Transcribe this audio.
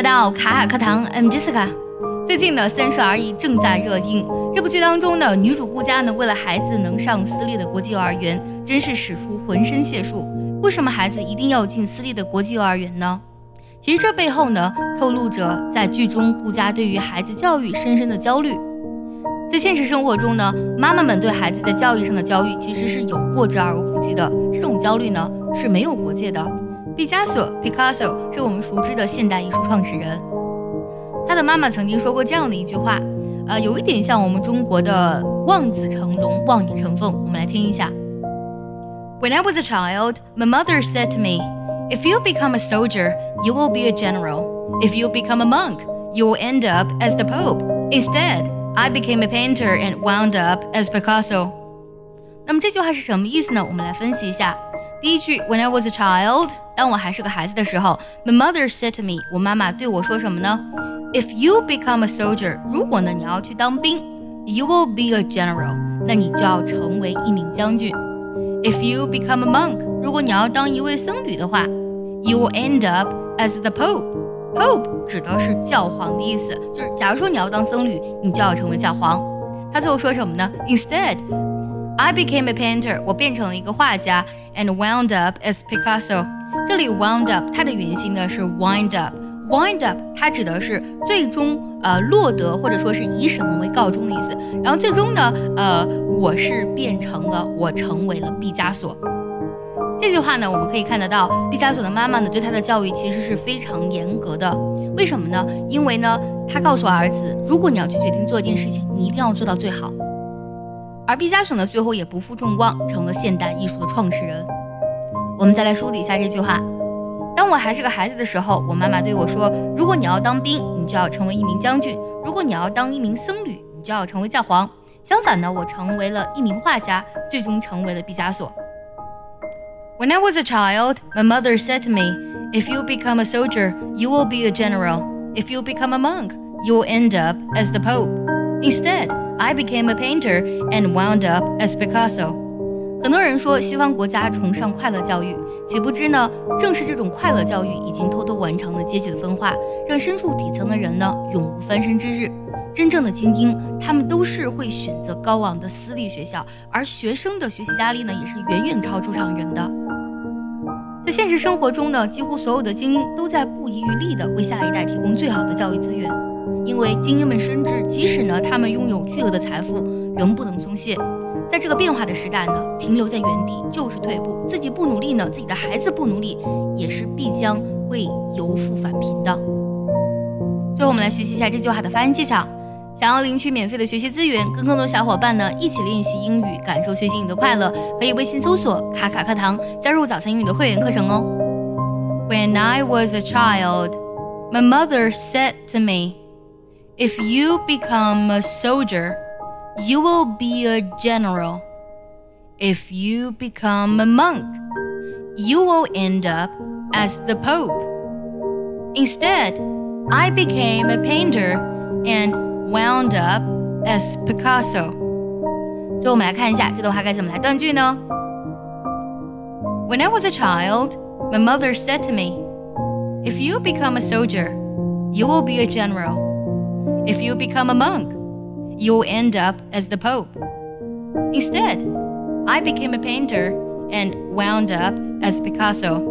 来到卡卡课堂，I'm Jessica。最近呢，《三十而已》正在热映。这部剧当中呢，女主顾佳呢，为了孩子能上私立的国际幼儿园，真是使出浑身解数。为什么孩子一定要进私立的国际幼儿园呢？其实这背后呢，透露着在剧中顾佳对于孩子教育深深的焦虑。在现实生活中呢，妈妈们对孩子在教育上的焦虑其实是有过之而无不及的。这种焦虑呢是没有国界的。毕加索 （Picasso） 是我们熟知的现代艺术创始人。他的妈妈曾经说过这样的一句话，呃，有一点像我们中国的“望子成龙，望女成凤”。我们来听一下。When I was a child, my mother said to me, "If you become a soldier, you will be a general. If you become a monk, you will end up as the Pope." Instead, I became a painter and wound up as Picasso。那么这句话是什么意思呢？我们来分析一下。 第一句，When I was a child，当我还是个孩子的时候，My mother said to me，我妈妈对我说什么呢？If you become a soldier，如果呢你要去当兵，You will be a general，那你就要成为一名将军。If you become a monk，如果你要当一位僧侣的话，You will end up as the Pope。Pope 指的是教皇的意思，就是假如说你要当僧侣，你就要成为教皇。他最后说什么呢？Instead, I became a painter，我变成了一个画家，and wound up as Picasso。这里 wound up 它的原型呢是 wind up，wind up 它指的是最终呃落得或者说是以什么为告终的意思。然后最终呢，呃，我是变成了我成为了毕加索。这句话呢，我们可以看得到，毕加索的妈妈呢，对他的教育其实是非常严格的。为什么呢？因为呢，他告诉儿子，如果你要去决定做一件事情，你一定要做到最好。而毕加索呢，最后也不负众望，成了现代艺术的创始人。我们再来梳理一下这句话：当我还是个孩子的时候，我妈妈对我说，如果你要当兵，你就要成为一名将军；如果你要当一名僧侣，你就要成为教皇。相反呢，我成为了一名画家，最终成为了毕加索。When I was a child, my mother said to me, If you become a soldier, you will be a general. If you become a monk, you will end up as the Pope. Instead, I became a painter and wound up as Picasso. 很多人说西方国家崇尚快乐教育，岂不知呢，正是这种快乐教育已经偷偷完成了阶级的分化，让身处底层的人呢永无翻身之日。真正的精英，他们都是会选择高昂的私立学校，而学生的学习压力呢，也是远远超出常人的。在现实生活中呢，几乎所有的精英都在不遗余力地为下一代提供最好的教育资源，因为精英们深知，即使呢他们拥有巨额的财富，仍不能松懈。在这个变化的时代呢，停留在原地就是退步，自己不努力呢，自己的孩子不努力，也是必将会由富返贫的。最后，我们来学习一下这句话的发音技巧。想要领取免费的学习资源，跟更多小伙伴呢一起练习英语，感受学习英语的快乐，可以微信搜索“卡卡课堂”，加入早餐英语的会员课程哦。When I was a child, my mother said to me, "If you become a soldier, you will be a general. If you become a monk, you will end up as the Pope." Instead, I became a painter and wound up as Picasso。最后我们来看一下这段话该怎么来断句呢？When I was a child, my mother said to me, "If you become a soldier, you will be a general. If you become a monk, you will end up as the Pope." Instead, I became a painter and wound up as Picasso.